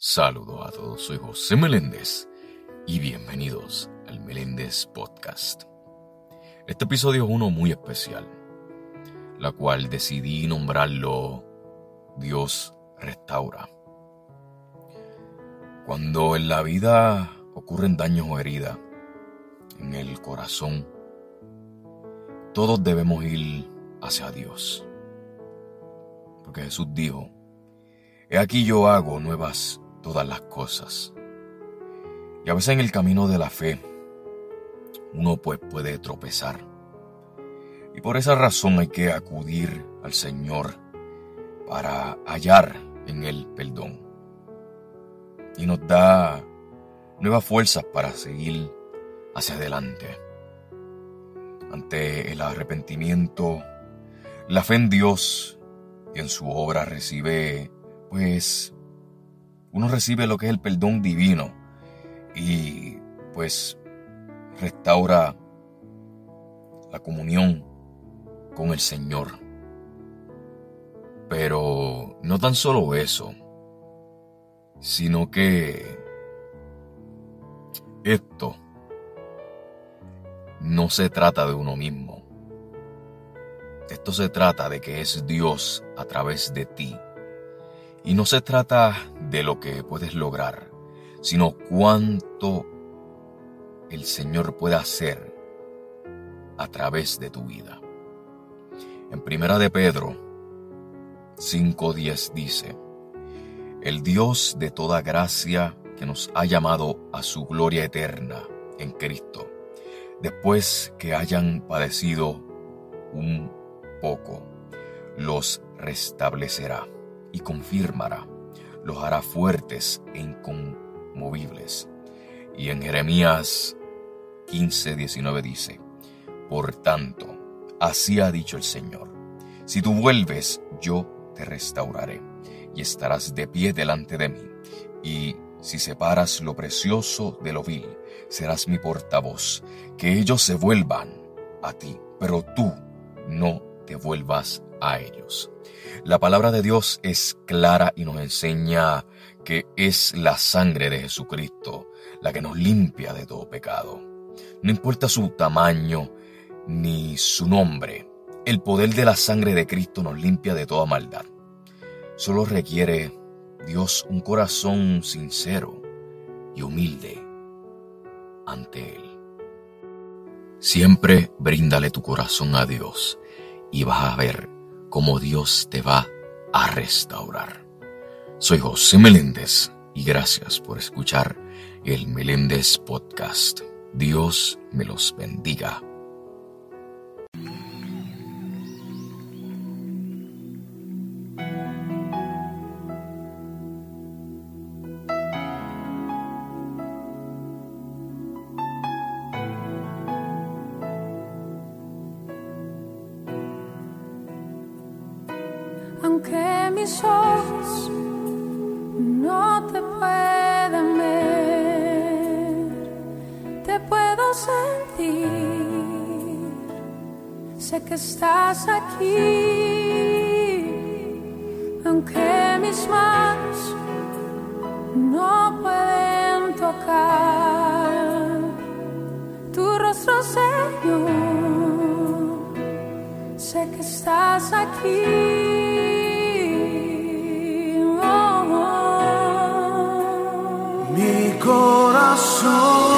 Saludos a todos, soy José Meléndez y bienvenidos al Meléndez Podcast. Este episodio es uno muy especial, la cual decidí nombrarlo Dios restaura. Cuando en la vida ocurren daños o heridas en el corazón, todos debemos ir hacia Dios. Porque Jesús dijo, He aquí yo hago nuevas todas las cosas. Y a veces en el camino de la fe, uno pues puede tropezar. Y por esa razón hay que acudir al Señor para hallar en Él perdón. Y nos da nuevas fuerzas para seguir hacia adelante. Ante el arrepentimiento, la fe en Dios y en su obra recibe pues uno recibe lo que es el perdón divino y pues restaura la comunión con el Señor. Pero no tan solo eso, sino que esto no se trata de uno mismo. Esto se trata de que es Dios a través de ti y no se trata de lo que puedes lograr, sino cuánto el Señor puede hacer a través de tu vida. En Primera de Pedro 5:10 dice, El Dios de toda gracia que nos ha llamado a su gloria eterna en Cristo, después que hayan padecido un poco, los restablecerá confirmará, los hará fuertes e inconmovibles. Y en Jeremías 15, 19 dice, Por tanto, así ha dicho el Señor, si tú vuelves, yo te restauraré, y estarás de pie delante de mí, y si separas lo precioso de lo vil, serás mi portavoz, que ellos se vuelvan a ti, pero tú no te vuelvas a ellos. La palabra de Dios es clara y nos enseña que es la sangre de Jesucristo la que nos limpia de todo pecado. No importa su tamaño ni su nombre, el poder de la sangre de Cristo nos limpia de toda maldad. Solo requiere Dios un corazón sincero y humilde ante Él. Siempre bríndale tu corazón a Dios y vas a ver cómo Dios te va a restaurar. Soy José Meléndez y gracias por escuchar el Meléndez Podcast. Dios me los bendiga. Sentir, sé que estás aquí, aunque mis manos no pueden tocar tu rostro, Señor, sé que estás aquí. corazón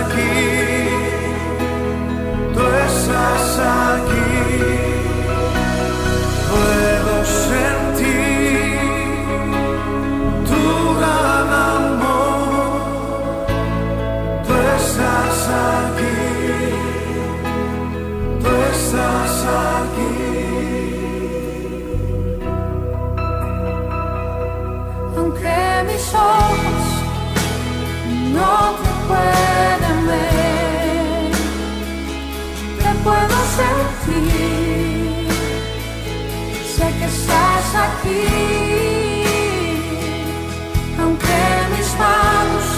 aqui. αυτή Σε και στάς αυτή Αν παίρνεις πάνους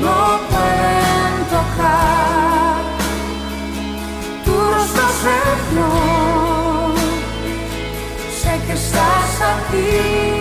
Νο παρέν το χά Του ρωστό σε πιο Σε και στάς αυτή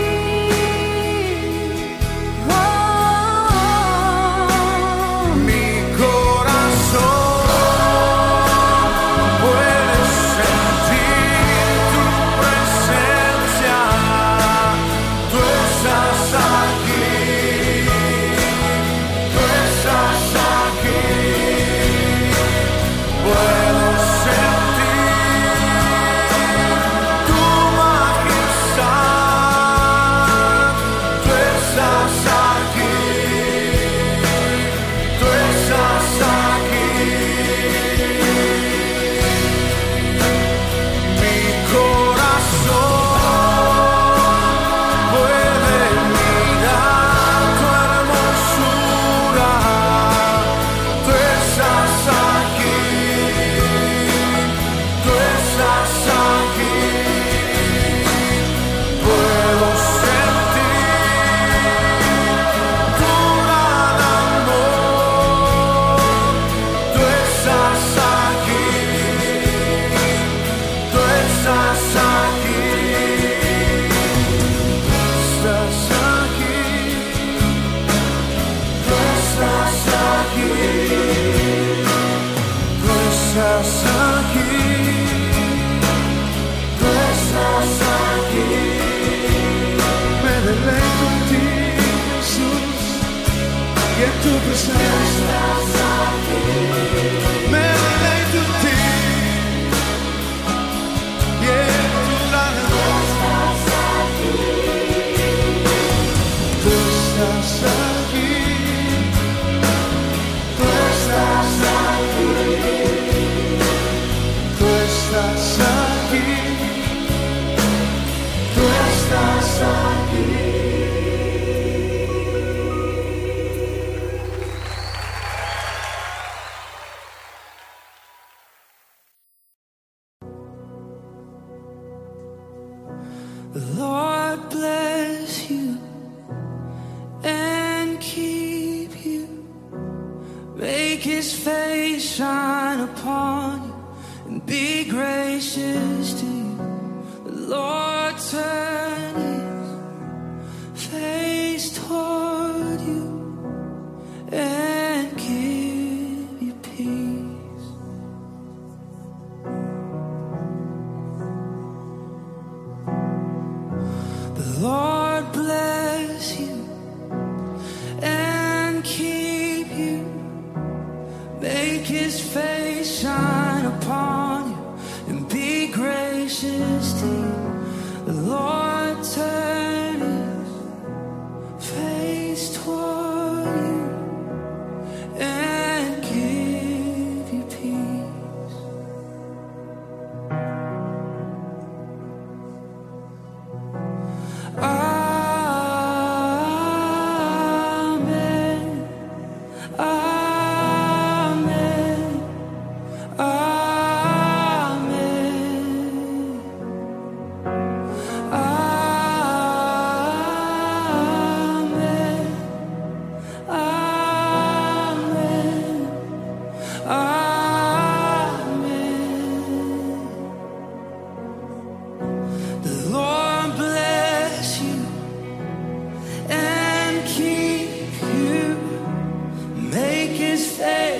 para.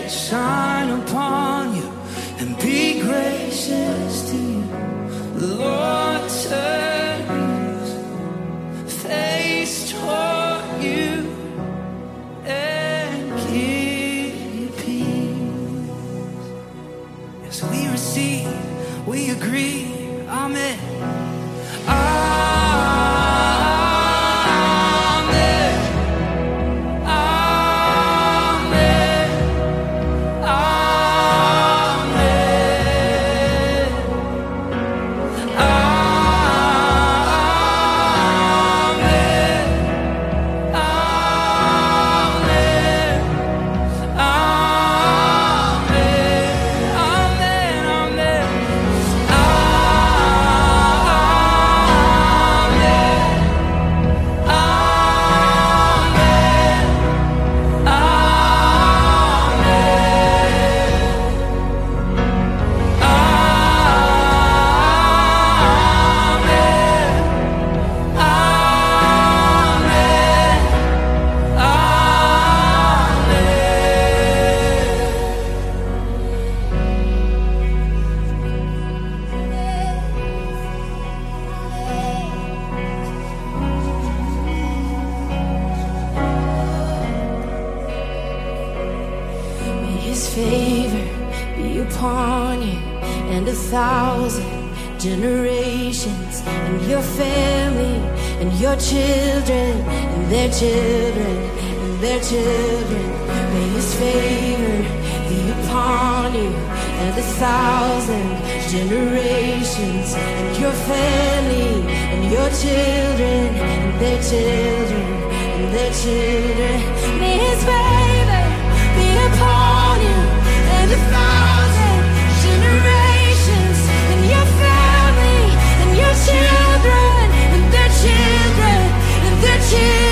shine upon you and be gracious. You and a thousand generations and your family and your children and their children and their children. May his favor be upon you and a thousand generations and your family and your children and their children and their children.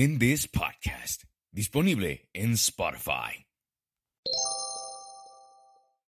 Meléndez Podcast, disponible en Spotify.